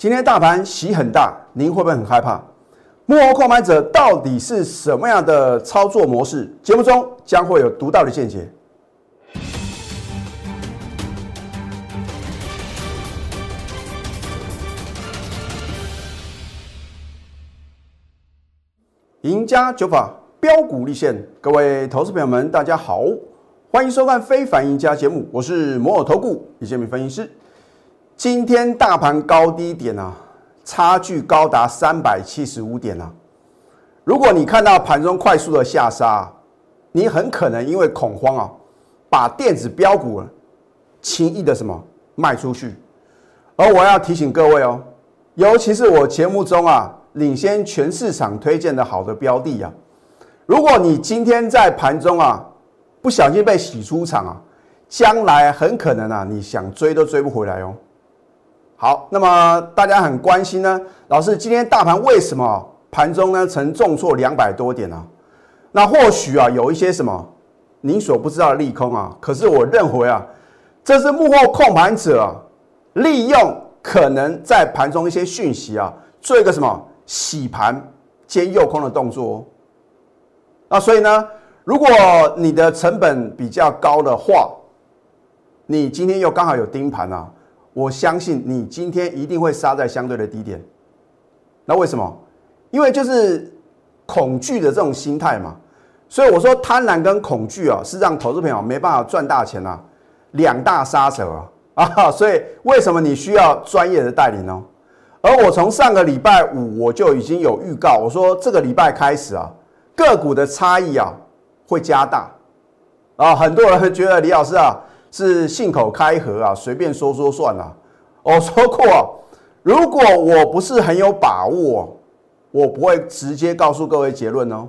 今天大盘洗很大，您会不会很害怕？幕后控盘者到底是什么样的操作模式？节目中将会有独到的见解。赢家九法标股立现，各位投资朋友们，大家好，欢迎收看《非凡赢家》节目，我是摩尔投顾李建明分析师。今天大盘高低点啊，差距高达三百七十五点啊！如果你看到盘中快速的下杀，你很可能因为恐慌啊，把电子标股轻易的什么卖出去。而我要提醒各位哦，尤其是我节目中啊。领先全市场推荐的好的标的啊，如果你今天在盘中啊不小心被洗出场啊，将来很可能啊你想追都追不回来哦。好，那么大家很关心呢，老师今天大盘为什么盘中呢曾重挫两百多点呢？那或许啊有一些什么您所不知道的利空啊，可是我认为啊，这是幕后控盘者利用可能在盘中一些讯息啊，做一个什么？洗盘兼诱空的动作，那所以呢，如果你的成本比较高的话，你今天又刚好有盯盘啊，我相信你今天一定会杀在相对的低点。那为什么？因为就是恐惧的这种心态嘛。所以我说贪婪跟恐惧啊，是让投资朋友没办法赚大钱啊，两大杀手啊 啊！所以为什么你需要专业的带领呢？而我从上个礼拜五我就已经有预告，我说这个礼拜开始啊，个股的差异啊会加大啊。很多人觉得李老师啊是信口开河啊，随便说说算了。我 说过，如果我不是很有把握，我不会直接告诉各位结论哦。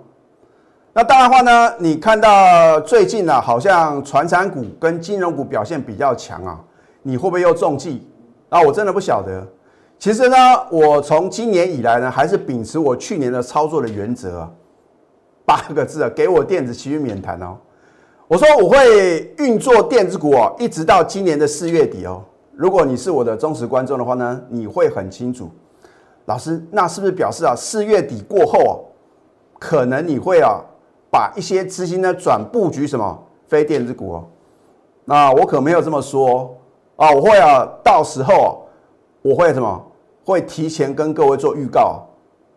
那当然话呢，你看到最近呢，好像传产股跟金融股表现比较强啊，你会不会又中计？啊，我真的不晓得。其实呢，我从今年以来呢，还是秉持我去年的操作的原则，八个字啊，给我电子其余免谈哦。我说我会运作电子股哦，一直到今年的四月底哦。如果你是我的忠实观众的话呢，你会很清楚，老师，那是不是表示啊，四月底过后啊，可能你会啊，把一些资金呢转布局什么非电子股哦？那我可没有这么说啊，我会啊，到时候我会什么？会提前跟各位做预告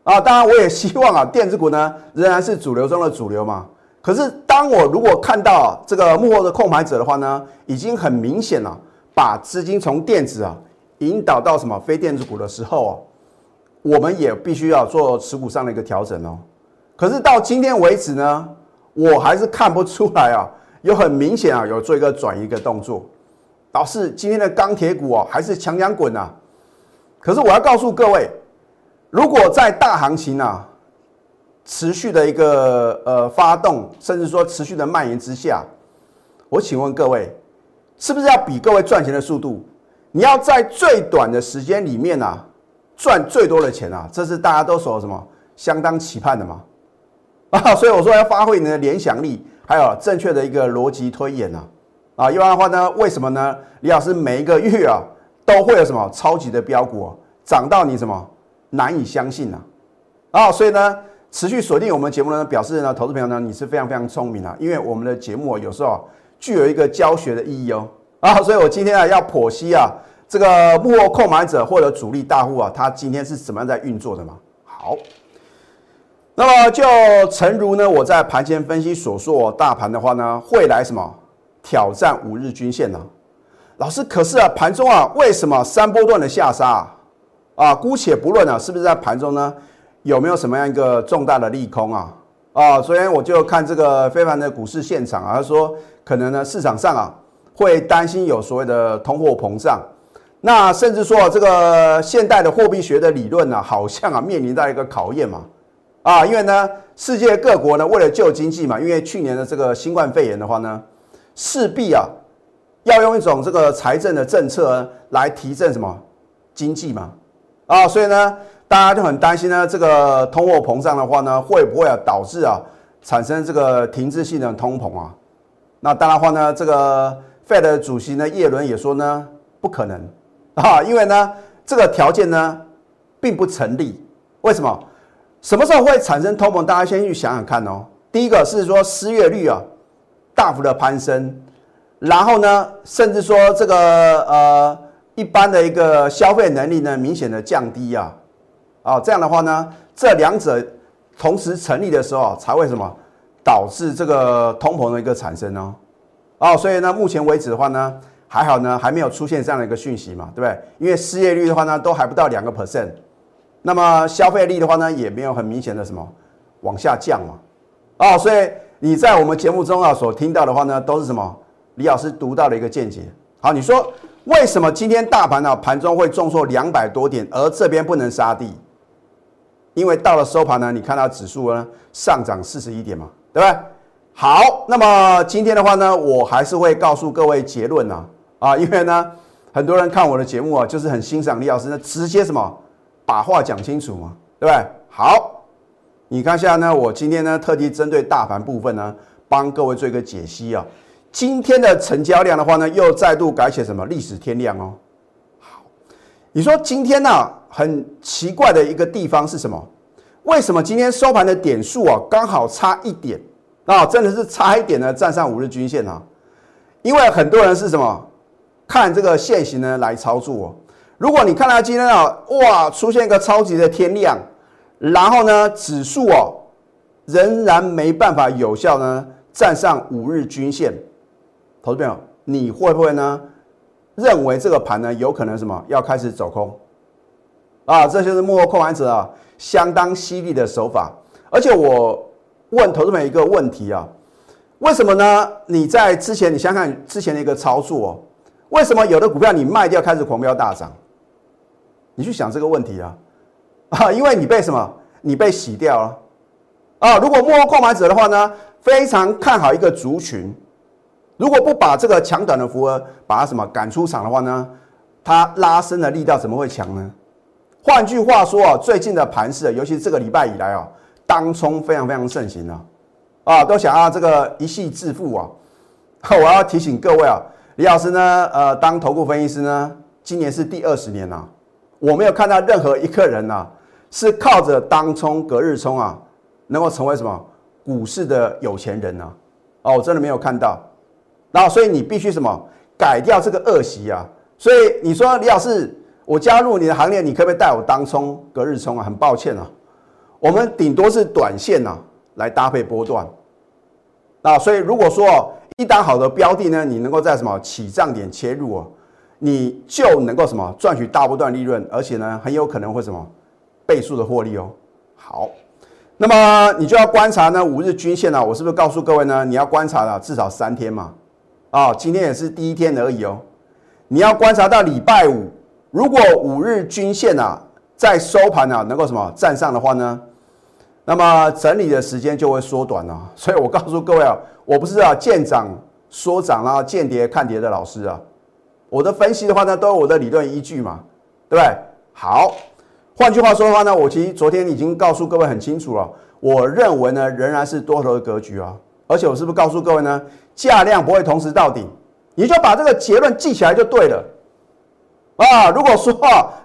啊！当然，我也希望啊，电子股呢仍然是主流中的主流嘛。可是，当我如果看到这个幕后的控盘者的话呢，已经很明显了，把资金从电子啊引导到什么非电子股的时候啊，我们也必须要做持股上的一个调整哦。可是到今天为止呢，我还是看不出来啊，有很明显啊有做一个转移的动作，导致今天的钢铁股啊还是强强滚啊。可是我要告诉各位，如果在大行情啊持续的一个呃发动，甚至说持续的蔓延之下，我请问各位，是不是要比各位赚钱的速度？你要在最短的时间里面啊赚最多的钱啊，这是大家都所什么相当期盼的嘛 啊！所以我说要发挥你的联想力，还有正确的一个逻辑推演啊啊！一般的话呢，为什么呢？李老师每一个月啊。都会有什么超级的标股涨到你什么难以相信呐啊！所以呢，持续锁定我们节目呢，表示呢，投资朋友呢，你是非常非常聪明啊，因为我们的节目有时候具有一个教学的意义哦啊！所以我今天啊要剖析啊这个幕后控买者或者主力大户啊，他今天是怎么样在运作的嘛？好，那么就诚如呢我在盘前分析所说，大盘的话呢会来什么挑战五日均线呢？老师，可是啊，盘中啊，为什么三波段的下杀啊？姑且不论啊，是不是在盘中呢？有没有什么样一个重大的利空啊？啊，昨天我就看这个非凡的股市现场啊，他说可能呢市场上啊会担心有所谓的通货膨胀，那甚至说这个现代的货币学的理论呢，好像啊面临到一个考验嘛。啊，因为呢世界各国呢为了救经济嘛，因为去年的这个新冠肺炎的话呢，势必啊。要用一种这个财政的政策来提振什么经济嘛？啊，所以呢，大家就很担心呢，这个通货膨胀的话呢，会不会啊导致啊产生这个停滞性的通膨啊？那当然话呢，这个 Fed 主席呢叶伦也说呢，不可能啊，因为呢，这个条件呢并不成立。为什么？什么时候会产生通膨？大家先去想想看哦。第一个是说失业率啊大幅的攀升，然后呢，甚至说这个呃一般的一个消费能力呢明显的降低啊，啊这样的话呢，这两者同时成立的时候才会什么导致这个通膨的一个产生呢？哦，所以呢，目前为止的话呢，还好呢，还没有出现这样的一个讯息嘛，对不对？因为失业率的话呢，都还不到两个 percent，那么消费力的话呢，也没有很明显的什么往下降嘛。哦，所以你在我们节目中啊所听到的话呢，都是什么？李老师独到的一个见解。好，你说为什么今天大盘呢盘中会重挫两百多点，而这边不能杀地？因为到了收盘呢，你看到指数呢上涨四十一点嘛，对不对？好，那么今天的话呢，我还是会告诉各位结论呐，啊，因为呢，很多人看我的节目啊，就是很欣赏李老师呢，直接什么把话讲清楚嘛，对不对？好。你看下呢，我今天呢特地针对大盘部分呢，帮各位做一个解析啊。今天的成交量的话呢，又再度改写什么历史天量哦。好，你说今天呢很奇怪的一个地方是什么？为什么今天收盘的点数啊刚好差一点啊？真的是差一点呢，站上五日均线啊。因为很多人是什么看这个线型呢来操作哦。如果你看到今天啊，哇，出现一个超级的天量。然后呢，指数哦，仍然没办法有效呢站上五日均线。投资朋友，你会不会呢认为这个盘呢有可能什么要开始走空？啊，这就是幕后控盘者啊相当犀利的手法。而且我问投资们一个问题啊，为什么呢？你在之前你想想之前的一个操作，为什么有的股票你卖掉开始狂飙大涨？你去想这个问题啊。啊，因为你被什么？你被洗掉了啊！如果幕后购买者的话呢，非常看好一个族群，如果不把这个强短的符额把它什么赶出场的话呢，它拉伸的力道怎么会强呢？换句话说啊，最近的盘势，尤其是这个礼拜以来啊，当冲非常非常盛行啊，啊，都想要这个一夕致富啊！我要提醒各位啊，李老师呢，呃，当投顾分析师呢，今年是第二十年了，我没有看到任何一个人呐。是靠着当冲、隔日冲啊，能够成为什么股市的有钱人呢？哦，我真的没有看到。然后，所以你必须什么改掉这个恶习啊。所以你说李老师，我加入你的行列，你可不可以带我当冲、隔日冲啊？很抱歉啊，我们顶多是短线呐来搭配波段。那，所以如果说一单好的标的呢，你能够在什么起涨点切入哦，你就能够什么赚取大波段利润，而且呢很有可能会什么。倍数的获利哦，好，那么你就要观察呢五日均线呢，我是不是告诉各位呢？你要观察了至少三天嘛，啊，今天也是第一天而已哦，你要观察到礼拜五，如果五日均线啊在收盘啊能够什么站上的话呢，那么整理的时间就会缩短了。所以我告诉各位啊，我不是啊见涨说涨啊，见跌看跌的老师啊，我的分析的话呢都有我的理论依据嘛，对不对？好。换句话说的话呢，我其实昨天已经告诉各位很清楚了。我认为呢，仍然是多头的格局啊。而且我是不是告诉各位呢，价量不会同时到顶，你就把这个结论记起来就对了啊。如果说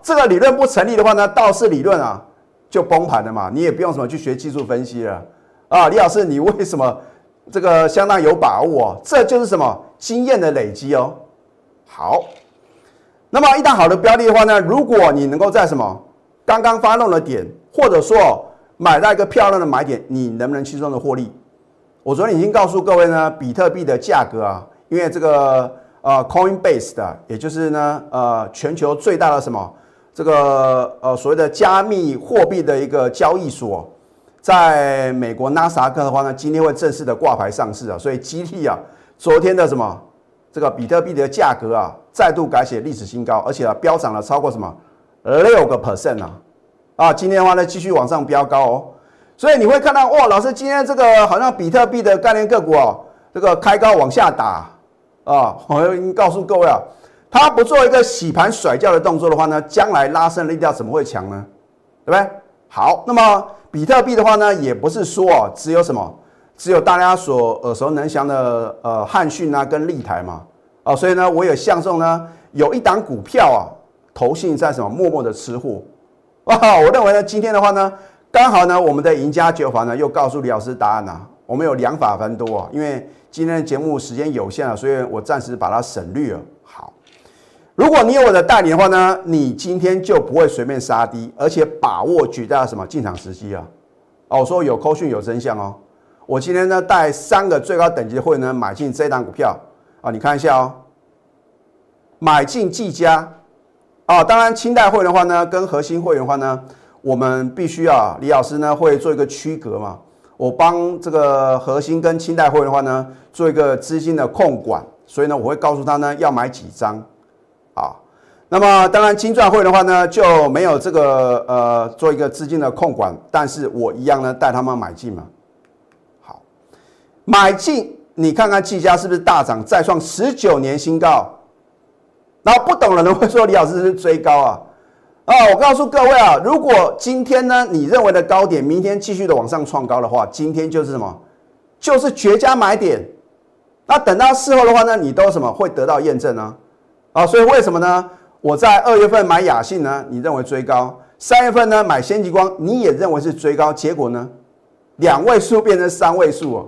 这个理论不成立的话呢，道氏理论啊就崩盘了嘛。你也不用什么去学技术分析了啊。李老师，你为什么这个相当有把握？这就是什么经验的累积哦。好，那么一旦好的标的的话呢，如果你能够在什么？刚刚发动的点，或者说买到一个漂亮的买点，你能不能轻松的获利？我昨天已经告诉各位呢，比特币的价格啊，因为这个呃，Coinbase 的，也就是呢呃全球最大的什么？这个呃所谓的加密货币的一个交易所，在美国纳斯达克的话呢，今天会正式的挂牌上市啊，所以激励啊，昨天的什么？这个比特币的价格啊，再度改写历史新高，而且啊，飙涨了超过什么？六个 percent 啊，啊，今天的话呢，继续往上飙高哦，所以你会看到哇，老师今天这个好像比特币的概念个股哦，这个开高往下打啊，我已经告诉各位啊，它不做一个洗盘甩掉的动作的话呢，将来拉升力道怎么会强呢？对不对？好，那么比特币的话呢，也不是说只有什么，只有大家所耳熟能详的呃汉讯啊跟立台嘛，啊，所以呢，我有相中呢有一档股票啊。投信在什么默默的吃货啊？我认为呢，今天的话呢，刚好呢，我们的赢家酒坊呢又告诉李老师答案了。我们有两法分多啊，因为今天的节目时间有限了，所以我暂时把它省略了。好，如果你有我的带领的话呢，你今天就不会随便杀低，而且把握绝大的什么进场时机啊？哦，我说有扣讯有真相哦。我今天呢带三个最高等级的会员呢买进这档股票啊，你看一下哦，买进技嘉啊，当然清代会的话呢，跟核心会员的话呢，我们必须要李老师呢会做一个区隔嘛。我帮这个核心跟清代会的话呢，做一个资金的控管，所以呢，我会告诉他呢要买几张，啊，那么当然金钻会的话呢就没有这个呃做一个资金的控管，但是我一样呢带他们买进嘛，好，买进你看看技嘉是不是大涨再创十九年新高，然后不懂的人会说李老师是追高啊。啊，我告诉各位啊，如果今天呢，你认为的高点，明天继续的往上创高的话，今天就是什么？就是绝佳买点。那等到事后的话呢，你都什么会得到验证呢？啊，所以为什么呢？我在二月份买雅信呢，你认为追高；三月份呢买先极光，你也认为是追高，结果呢，两位数变成三位数哦。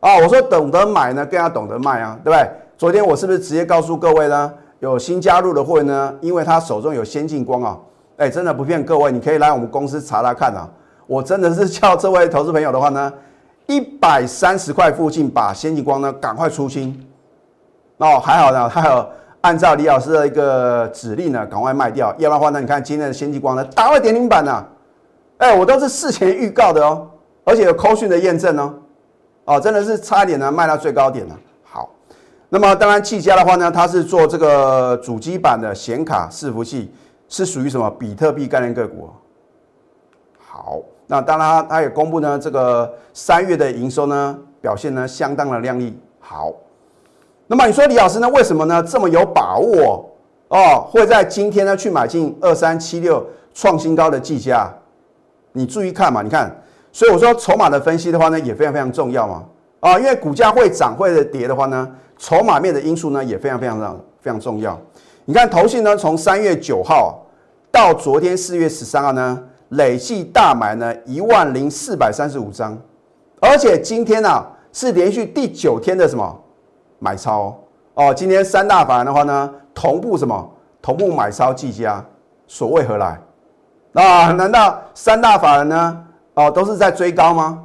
啊，我说懂得买呢，更要懂得卖啊，对不对？昨天我是不是直接告诉各位呢？有新加入的会呢，因为他手中有先进光啊。哎，真的不骗各位，你可以来我们公司查查看啊！我真的是叫这位投资朋友的话呢，一百三十块附近把先进光呢赶快出清哦，还好呢，还有按照李老师的一个指令呢，赶快卖掉，要不然的话呢，你看今天的先进光呢打了点零板呢，哎，我都是事前预告的哦，而且有扣讯的验证哦，哦，真的是差一点呢卖到最高点了。好，那么当然技嘉的话呢，它是做这个主机板的显卡伺服器。是属于什么比特币概念个股？好，那当然，它也公布呢，这个三月的营收呢表现呢相当的亮丽。好，那么你说李老师呢，为什么呢这么有把握哦，会在今天呢去买进二三七六创新高的计价？你注意看嘛，你看，所以我说筹码的分析的话呢也非常非常重要嘛。啊，因为股价会涨会跌的话呢，筹码面的因素呢也非常非常非常重要。你看，投信呢，从三月九号到昨天四月十三号呢，累计大买呢一万零四百三十五张，而且今天呢是连续第九天的什么买超哦。今天三大法人的话呢，同步什么同步买超计价，所谓何来？啊，难道三大法人呢哦都是在追高吗？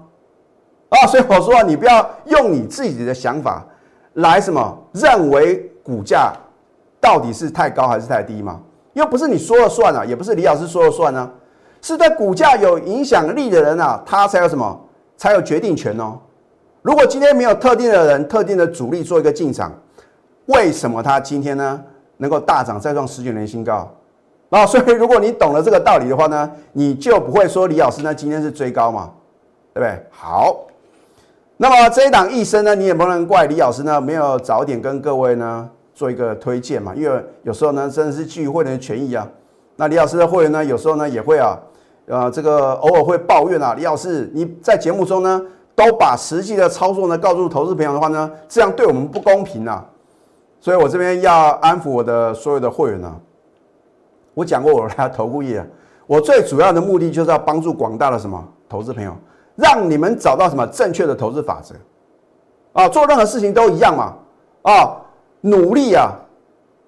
啊，所以我说你不要用你自己的想法来什么认为股价。到底是太高还是太低吗？又不是你说了算啊，也不是李老师说了算呢，是对股价有影响力的人啊，他才有什么，才有决定权哦。如果今天没有特定的人、特定的主力做一个进场，为什么他今天呢能够大涨再创十九年新高？啊，所以如果你懂了这个道理的话呢，你就不会说李老师呢今天是追高嘛，对不对？好，那么这一档一生呢，你也不能怪李老师呢没有早点跟各位呢。做一个推荐嘛，因为有时候呢，真的是基于会员的权益啊。那李老师的会员呢，有时候呢也会啊，呃，这个偶尔会抱怨啊。李老师，你在节目中呢，都把实际的操作呢告诉投资朋友的话呢，这样对我们不公平啊。所以我这边要安抚我的所有的会员呢。我讲过我来投顾业，我最主要的目的就是要帮助广大的什么投资朋友，让你们找到什么正确的投资法则啊。做任何事情都一样嘛，啊。努力啊！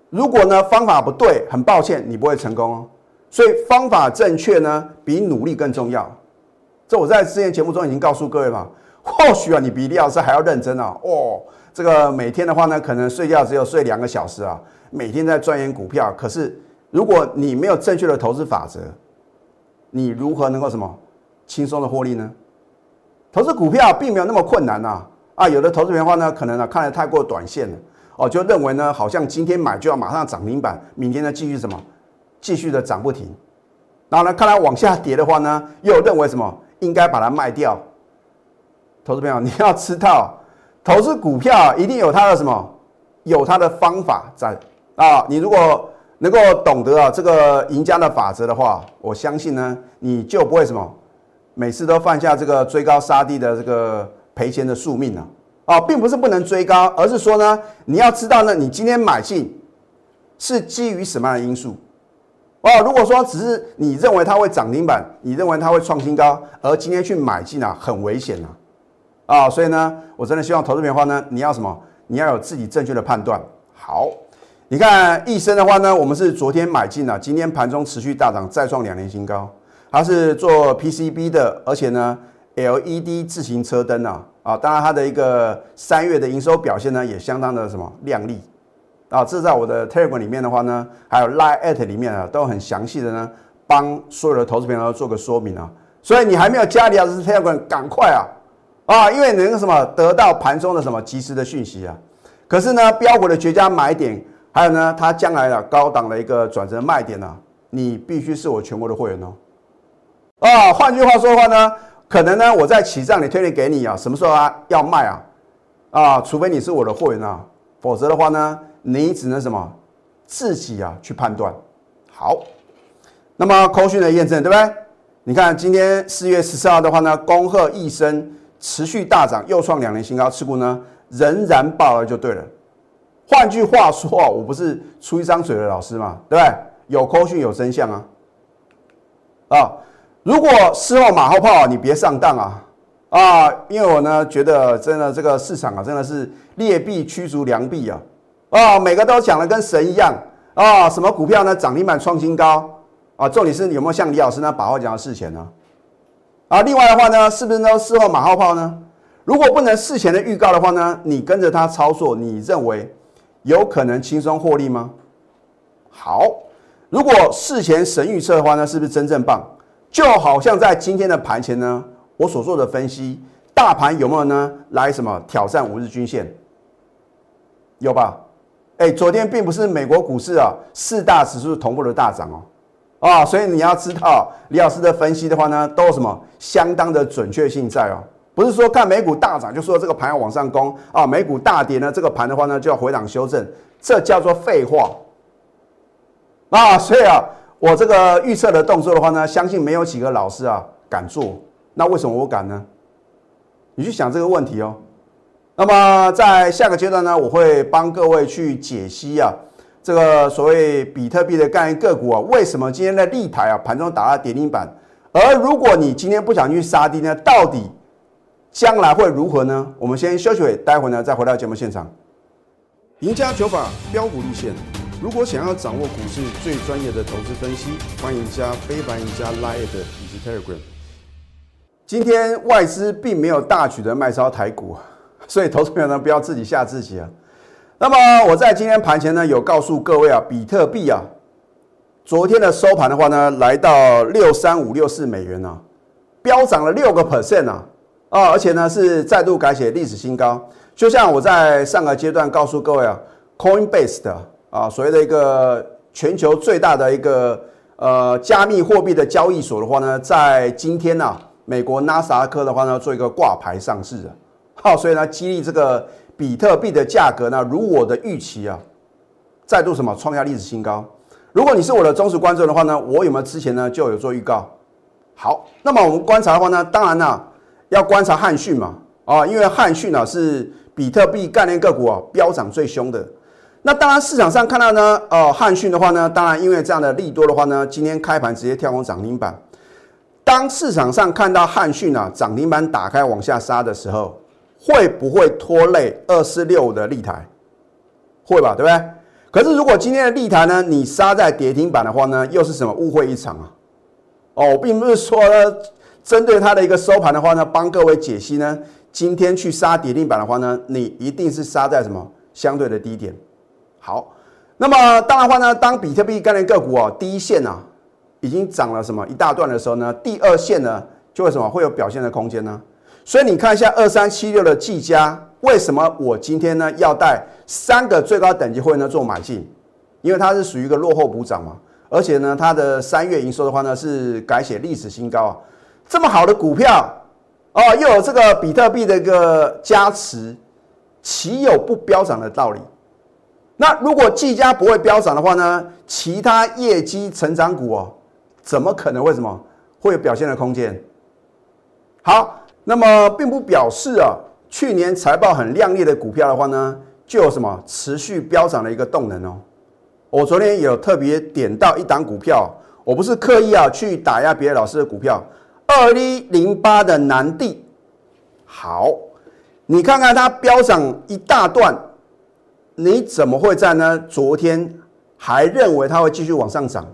如果呢方法不对，很抱歉，你不会成功哦。所以方法正确呢，比努力更重要。这我在之前节目中已经告诉各位嘛。或许啊，你比李老师还要认真啊。哦，这个每天的话呢，可能睡觉只有睡两个小时啊，每天在钻研股票。可是如果你没有正确的投资法则，你如何能够什么轻松的获利呢？投资股票并没有那么困难呐。啊，有的投资员的话呢，可能呢看得太过短线了。哦，就认为呢，好像今天买就要马上涨停板，明天呢继续什么，继续的涨不停。然后呢，看来往下跌的话呢，又认为什么应该把它卖掉。投资朋友，你要知道，投资股票一定有它的什么，有它的方法在啊。你如果能够懂得啊这个赢家的法则的话，我相信呢，你就不会什么每次都犯下这个追高杀低的这个赔钱的宿命了。哦，并不是不能追高，而是说呢，你要知道呢，你今天买进是基于什么样的因素？哦，如果说只是你认为它会涨停板，你认为它会创新高，而今天去买进啊，很危险啊！啊，所以呢，我真的希望投资品的话呢，你要什么？你要有自己正确的判断。好，你看益生的话呢，我们是昨天买进了，今天盘中持续大涨，再创两年新高。它是做 PCB 的，而且呢，LED 自行车灯啊，啊，当然它的一个三月的营收表现呢，也相当的什么亮丽。啊，这在我的 Telegram 里面的话呢，还有 Line at 里面啊，都很详细的呢，帮所有的投资朋友做个说明啊。所以你还没有加李老师 Telegram，赶快啊啊，因为能什么得到盘中的什么及时的讯息啊。可是呢，标股的绝佳买点，还有呢，它将来的高档的一个转折卖点呢，你必须是我全国的会员哦。啊，换句话说的话呢，可能呢，我在起账里推荐给你啊，什么时候啊要卖啊？啊，除非你是我的会员啊，否则的话呢。你只能什么自己啊去判断好，那么扣讯的验证对不对？你看今天四月十四号的话呢，恭贺一生持续大涨，又创两年新高，持股呢仍然爆了就对了。换句话说我不是出一张嘴的老师嘛，对不对？有扣讯有真相啊啊！如果事后马后炮，你别上当啊啊！因为我呢觉得真的这个市场啊，真的是劣币驱逐良币啊。啊，每个都讲的跟神一样啊！什么股票呢？涨停板创新高啊！重点是有没有像李老师那把话讲的事前呢？啊，另外的话呢，是不是都事后马后炮呢？如果不能事前的预告的话呢，你跟着他操作，你认为有可能轻松获利吗？好，如果事前神预测的话呢，是不是真正棒？就好像在今天的盘前呢，我所做的分析，大盘有没有呢？来什么挑战五日均线？有吧？哎，昨天并不是美国股市啊，四大指数同步的大涨哦，啊，所以你要知道李老师的分析的话呢，都有什么相当的准确性在哦，不是说看美股大涨就说这个盘要往上攻啊，美股大跌呢，这个盘的话呢就要回档修正，这叫做废话啊，所以啊，我这个预测的动作的话呢，相信没有几个老师啊敢做，那为什么我敢呢？你去想这个问题哦。那么在下个阶段呢，我会帮各位去解析啊，这个所谓比特币的概念个股啊，为什么今天的立台啊盘中打了跌停板？而如果你今天不想去杀低呢，到底将来会如何呢？我们先休息会，待会呢再回到节目现场。赢家九法标股立线，如果想要掌握股市最专业的投资分析，欢迎加非凡、加 Line 以及 Telegram。今天外资并没有大举的卖超台股。所以投资朋友呢，不要自己吓自己啊。那么我在今天盘前呢，有告诉各位啊，比特币啊，昨天的收盘的话呢，来到六三五六四美元啊，飙涨了六个 percent 啊，啊，而且呢是再度改写历史新高。就像我在上个阶段告诉各位啊，Coinbase 的，啊所谓的一个全球最大的一个呃加密货币的交易所的话呢，在今天呢，美国纳斯达克的话呢，做一个挂牌上市啊。好，所以呢，激励这个比特币的价格呢，如我的预期啊，再度什么创下历史新高。如果你是我的忠实观众的话呢，我有没有之前呢就有做预告？好，那么我们观察的话呢，当然呢要观察汉讯嘛，啊，因为汉讯呢是比特币概念个股啊飙涨最凶的。那当然市场上看到呢，呃，汉讯的话呢，当然因为这样的利多的话呢，今天开盘直接跳空涨停板。当市场上看到汉讯啊涨停板打开往下杀的时候，会不会拖累二四六的立台？会吧，对不对？可是如果今天的立台呢，你杀在跌停板的话呢，又是什么误会一场啊？哦，并不是说呢，针对它的一个收盘的话呢，帮各位解析呢，今天去杀跌停板的话呢，你一定是杀在什么相对的低点。好，那么当然话呢，当比特币概念个股啊，第一线啊已经涨了什么一大段的时候呢，第二线呢就会什么会有表现的空间呢？所以你看一下二三七六的技嘉，为什么我今天呢要带三个最高等级会员呢做买进？因为它是属于一个落后补涨嘛，而且呢它的三月营收的话呢是改写历史新高啊，这么好的股票哦，又有这个比特币的一个加持，岂有不飙涨的道理？那如果技嘉不会飙涨的话呢，其他业绩成长股哦，怎么可能为什么会有表现的空间？好。那么并不表示啊，去年财报很亮丽的股票的话呢，就有什么持续飙涨的一个动能哦。我昨天有特别点到一档股票，我不是刻意啊去打压别的老师的股票，二一零八的南地，好，你看看它飙涨一大段，你怎么会在呢？昨天还认为它会继续往上涨，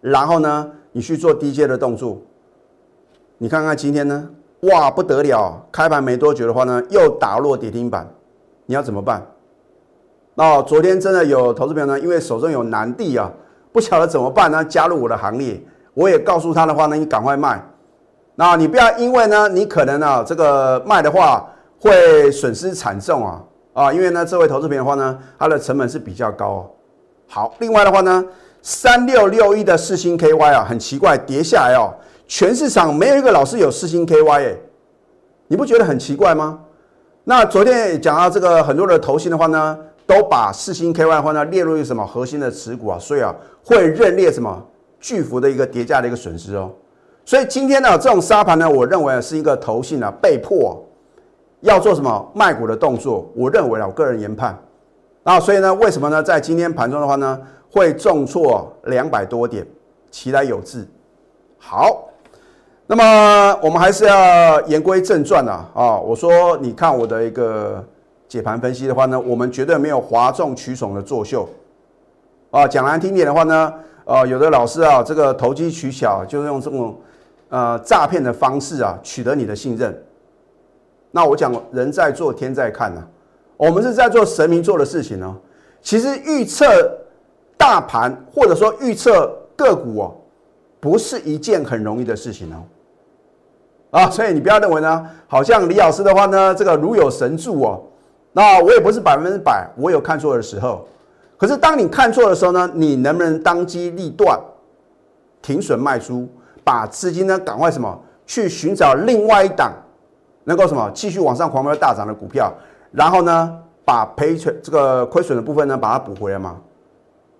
然后呢，你去做低阶的动作，你看看今天呢？哇，不得了！开盘没多久的话呢，又打落跌停板，你要怎么办？那昨天真的有投资朋友呢，因为手中有南地啊，不晓得怎么办呢？加入我的行列，我也告诉他的话呢，你赶快卖。那你不要因为呢，你可能啊，这个卖的话会损失惨重啊啊！因为呢，这位投资朋友的话呢，它的成本是比较高。好，另外的话呢，三六六一的四星 KY 啊，很奇怪，跌下来哦。全市场没有一个老师有四星 KY 哎，你不觉得很奇怪吗？那昨天讲到这个很多的投信的话呢，都把四星 KY 的话呢列入一个什么核心的持股啊，所以啊会认列什么巨幅的一个叠加的一个损失哦。所以今天呢这种沙盘呢，我认为是一个投信啊被迫要做什么卖股的动作。我认为啊，我个人研判啊，所以呢为什么呢在今天盘中的话呢会重挫两百多点，其来有致。好。那么我们还是要言归正传啊！啊，我说你看我的一个解盘分析的话呢，我们绝对没有哗众取宠的作秀啊。讲难听点的话呢，呃，有的老师啊，这个投机取巧，就是用这种呃诈骗的方式啊，取得你的信任。那我讲人在做天在看呐，我们是在做神明做的事情呢。其实预测大盘或者说预测个股哦，不是一件很容易的事情哦。啊，所以你不要认为呢，好像李老师的话呢，这个如有神助哦。那我也不是百分之百，我有看错的时候。可是当你看错的时候呢，你能不能当机立断，停损卖出，把资金呢赶快什么去寻找另外一档能够什么继续往上狂飙大涨的股票，然后呢把赔损这个亏损的部分呢把它补回来吗？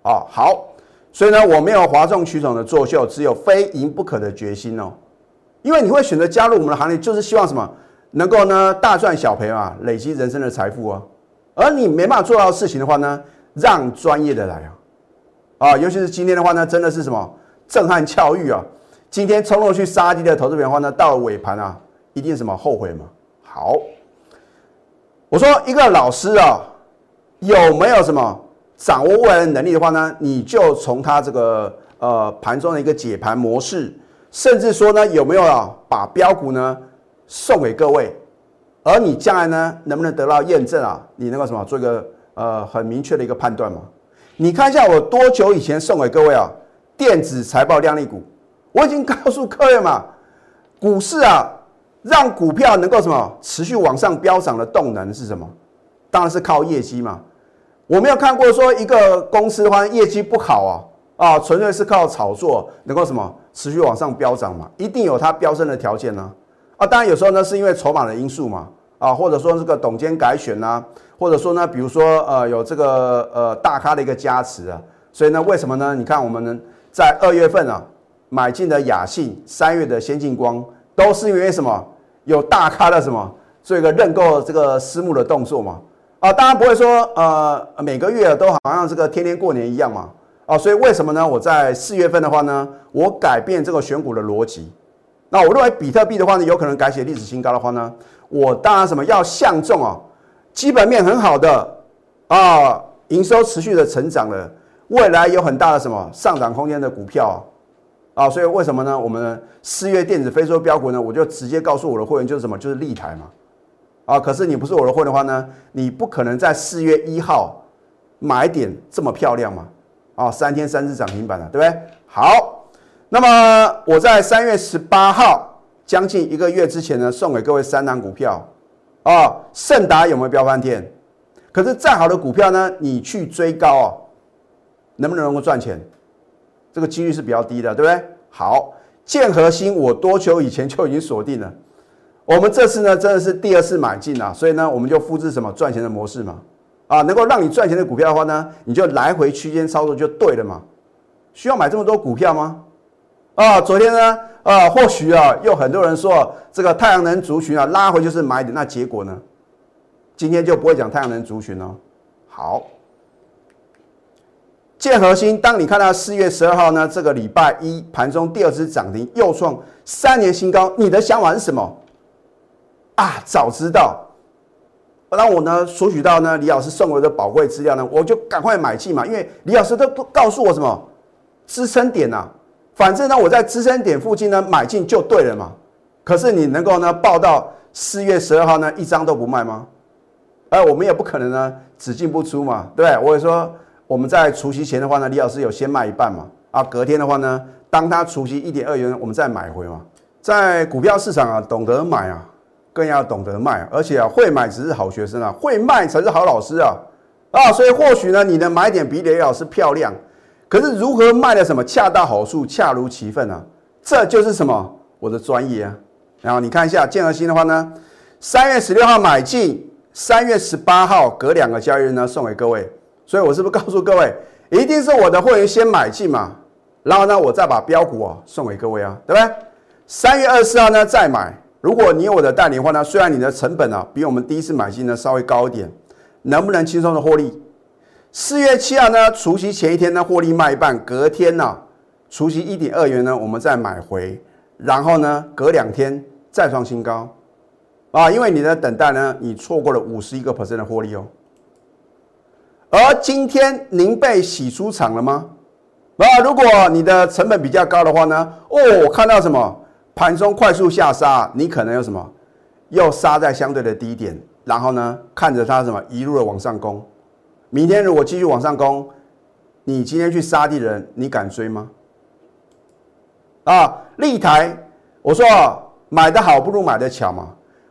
哦，好，所以呢我没有哗众取宠的作秀，只有非赢不可的决心哦。因为你会选择加入我们的行列，就是希望什么能够呢大赚小赔嘛，累积人生的财富哦。而你没办法做到的事情的话呢，让专业的来啊啊！尤其是今天的话呢，真的是什么震撼教育啊！今天冲落去杀低的投资品的话呢，到了尾盘啊，一定什么后悔嘛？好，我说一个老师啊，有没有什么掌握未来的能力的话呢？你就从他这个呃盘中的一个解盘模式。甚至说呢，有没有啊把标股呢送给各位，而你将来呢能不能得到验证啊？你能够什么做一个呃很明确的一个判断吗？你看一下我多久以前送给各位啊电子财报量力股，我已经告诉各位嘛，股市啊让股票能够什么持续往上飙涨的动能是什么？当然是靠业绩嘛。我没有看过说一个公司的话业绩不好啊。啊，纯粹是靠炒作能够什么持续往上飙涨嘛？一定有它飙升的条件呢。啊，当然有时候呢是因为筹码的因素嘛。啊，或者说这个董监改选呐，或者说呢，比如说呃有这个呃大咖的一个加持啊。所以呢，为什么呢？你看我们在二月份啊买进的雅信，三月的先进光，都是因为什么？有大咖的什么做一个认购这个私募的动作嘛。啊，当然不会说呃每个月都好像这个天天过年一样嘛。啊，所以为什么呢？我在四月份的话呢，我改变这个选股的逻辑。那我认为比特币的话呢，有可能改写历史新高的话呢，我当然什么要相中啊，基本面很好的啊，营收持续的成长的，未来有很大的什么上涨空间的股票。啊所以为什么呢？我们四月电子非洲标股呢，我就直接告诉我的会员就是什么，就是立台嘛。啊，可是你不是我的会员的话呢，你不可能在四月一号买点这么漂亮嘛。啊，三天三次涨停板了，对不对？好，那么我在三月十八号，将近一个月之前呢，送给各位三档股票，啊，盛达有没有飙翻天？可是再好的股票呢，你去追高哦，能不能够赚钱？这个几率是比较低的，对不对？好，建和心我多久以前就已经锁定了，我们这次呢真的是第二次买进啊，所以呢我们就复制什么赚钱的模式嘛。啊，能够让你赚钱的股票的话呢，你就来回区间操作就对了嘛。需要买这么多股票吗？啊，昨天呢，啊，或许啊，又很多人说这个太阳能族群啊拉回就是买点，那结果呢，今天就不会讲太阳能族群了。好，建核心，当你看到四月十二号呢，这个礼拜一盘中第二次涨停，又创三年新高，你的想法是什么？啊，早知道，那我呢索取到呢李老师送我的宝贵资料呢，我就赶快买进嘛，因为李老师都告诉我什么支撑点呐，反正呢我在支撑点附近呢买进就对了嘛。可是你能够呢报到四月十二号呢一张都不卖吗？哎，我们也不可能呢只进不出嘛，对不对？我也说。我们在除夕前的话呢，李老师有先卖一半嘛？啊，隔天的话呢，当他除夕一点二元，我们再买回嘛。在股票市场啊，懂得买啊，更要懂得卖，而且啊，会买只是好学生啊，会卖才是好老师啊啊！所以或许呢，你的买点比李老师漂亮，可是如何卖的什么恰到好处、恰如其分啊？这就是什么我的专业啊！然后你看一下建和新的话呢，三月十六号买进，三月十八号隔两个交易日呢送给各位。所以，我是不是告诉各位，一定是我的会员先买进嘛，然后呢，我再把标股啊送给各位啊，对不对？三月二十四号呢再买，如果你有我的代理的话呢，虽然你的成本啊比我们第一次买进呢稍微高一点，能不能轻松的获利？四月七号呢，除夕前一天呢获利卖一半，隔天呢，除夕一点二元呢我们再买回，然后呢隔两天再创新高，啊，因为你的等待呢，你错过了五十一个 percent 的获利哦。而今天您被洗出场了吗？啊，如果你的成本比较高的话呢？哦，我看到什么盘中快速下杀，你可能有什么又杀在相对的低点，然后呢看着它什么一路的往上攻。明天如果继续往上攻，你今天去杀的人，你敢追吗？啊，立台，我说买的好不如买的巧嘛。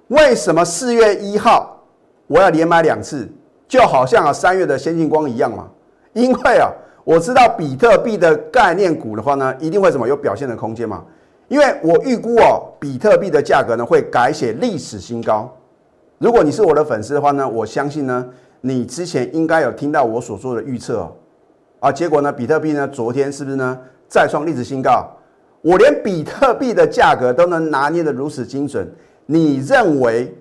为什么四月一号我要连买两次？就好像啊三月的先进光一样嘛，因为啊我知道比特币的概念股的话呢，一定会什么有表现的空间嘛，因为我预估哦比特币的价格呢会改写历史新高。如果你是我的粉丝的话呢，我相信呢你之前应该有听到我所做的预测哦，啊结果呢比特币呢昨天是不是呢再创历史新高？我连比特币的价格都能拿捏的如此精准，你认为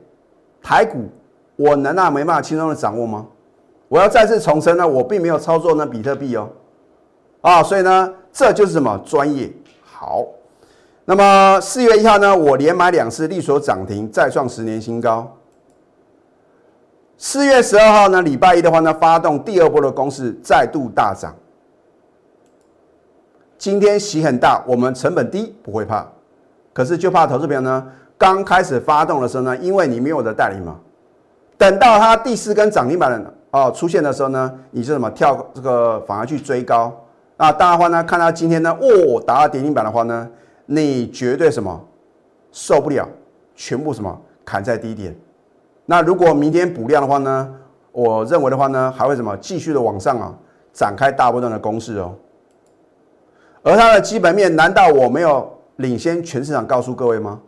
台股？我难道没办法轻松的掌握吗？我要再次重申呢，我并没有操作呢比特币哦，啊，所以呢，这就是什么专业好。那么四月一号呢，我连买两次，力所涨停，再创十年新高。四月十二号呢，礼拜一的话呢，发动第二波的攻势，再度大涨。今天洗很大，我们成本低，不会怕，可是就怕投资朋友呢，刚开始发动的时候呢，因为你没有我的代理嘛。等到它第四根涨停板的哦出现的时候呢，你是什么跳这个反而去追高那？当然话呢，看到今天呢，哦打到跌停板的话呢，你绝对什么受不了，全部什么砍在低点。那如果明天补量的话呢，我认为的话呢，还会什么继续的往上啊展开大波段的攻势哦。而它的基本面，难道我没有领先全市场告诉各位吗？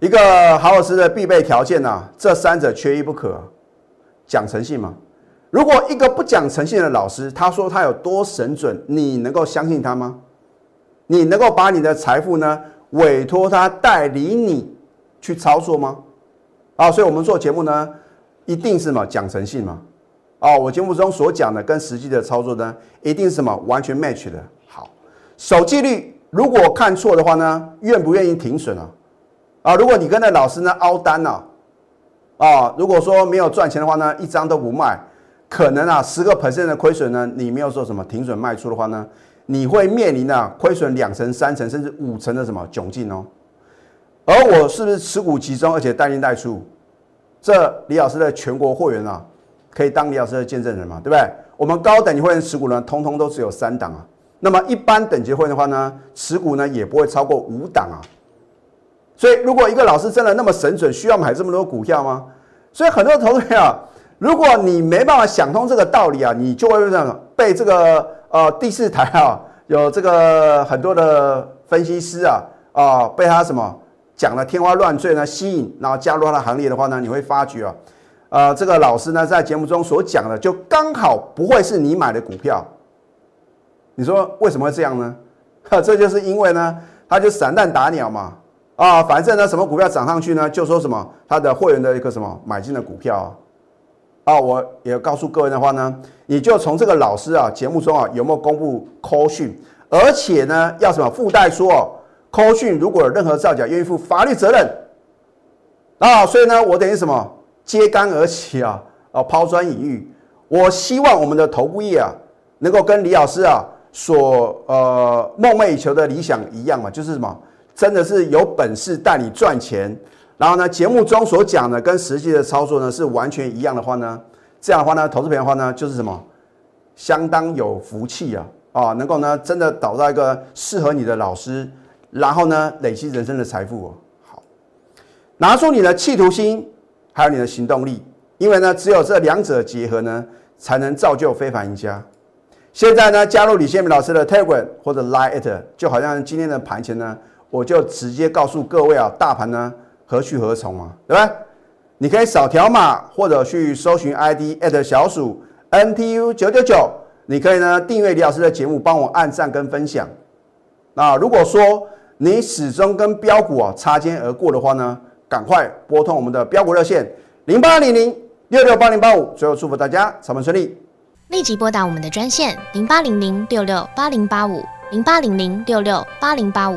一个好老师的必备条件呐，这三者缺一不可。讲诚信嘛，如果一个不讲诚信的老师，他说他有多神准，你能够相信他吗？你能够把你的财富呢委托他代理你去操作吗？啊，所以我们做节目呢，一定是什么讲诚信嘛。哦，我节目中所讲的跟实际的操作呢，一定是什么完全 match 的。好，守纪律，如果看错的话呢，愿不愿意停损啊？啊，如果你跟那老师呢凹单呢，啊，如果说没有赚钱的话呢，一张都不卖，可能啊十个 percent 的亏损呢，你没有说什么停损卖出的话呢，你会面临啊亏损两成、三成甚至五成的什么窘境哦。而我是不是持股集中而且带进带出？这李老师的全国会员啊，可以当李老师的见证人嘛，对不对？我们高等级会员持股呢，通通都只有三档啊。那么一般等级会员的话呢，持股呢也不会超过五档啊。所以，如果一个老师真的那么神准，需要买这么多股票吗？所以很多投资者啊，如果你没办法想通这个道理啊，你就会这样被这个呃第四台啊，有这个很多的分析师啊啊，被他什么讲的天花乱坠呢吸引，然后加入他的行列的话呢，你会发觉啊，呃，这个老师呢在节目中所讲的，就刚好不会是你买的股票。你说为什么会这样呢？这就是因为呢，他就散弹打鸟嘛。啊，反正呢，什么股票涨上去呢，就说什么他的会员的一个什么买进的股票啊，啊，我也告诉各位的话呢，你就从这个老师啊节目中啊有没有公布 call 讯，而且呢要什么附带说哦，扣讯如果有任何造假，愿意负法律责任啊。所以呢，我等于什么揭竿而起啊，啊抛砖引玉。我希望我们的头部业啊，能够跟李老师啊所呃梦寐以求的理想一样嘛，就是什么，真的是有本事带你赚钱。然后呢，节目中所讲的跟实际的操作呢是完全一样的话呢，这样的话呢，投资品的话呢就是什么，相当有福气啊啊，能够呢真的找到一个适合你的老师，然后呢累积人生的财富哦。好，拿出你的企图心，还有你的行动力，因为呢只有这两者结合呢，才能造就非凡赢家。现在呢加入李建明老师的 Telegram 或者 Line，就好像今天的盘前呢，我就直接告诉各位啊，大盘呢。何去何从嘛，对吧？你可以扫条码，或者去搜寻 ID at 小鼠 NTU 九九九。你可以呢订阅李老师的节目，帮我按赞跟分享。那如果说你始终跟标股啊擦肩而过的话呢，赶快拨通我们的标股热线零八零零六六八零八五。最后祝福大家操盘顺利，立即拨打我们的专线零八零零六六八零八五。零八零零六六八零八五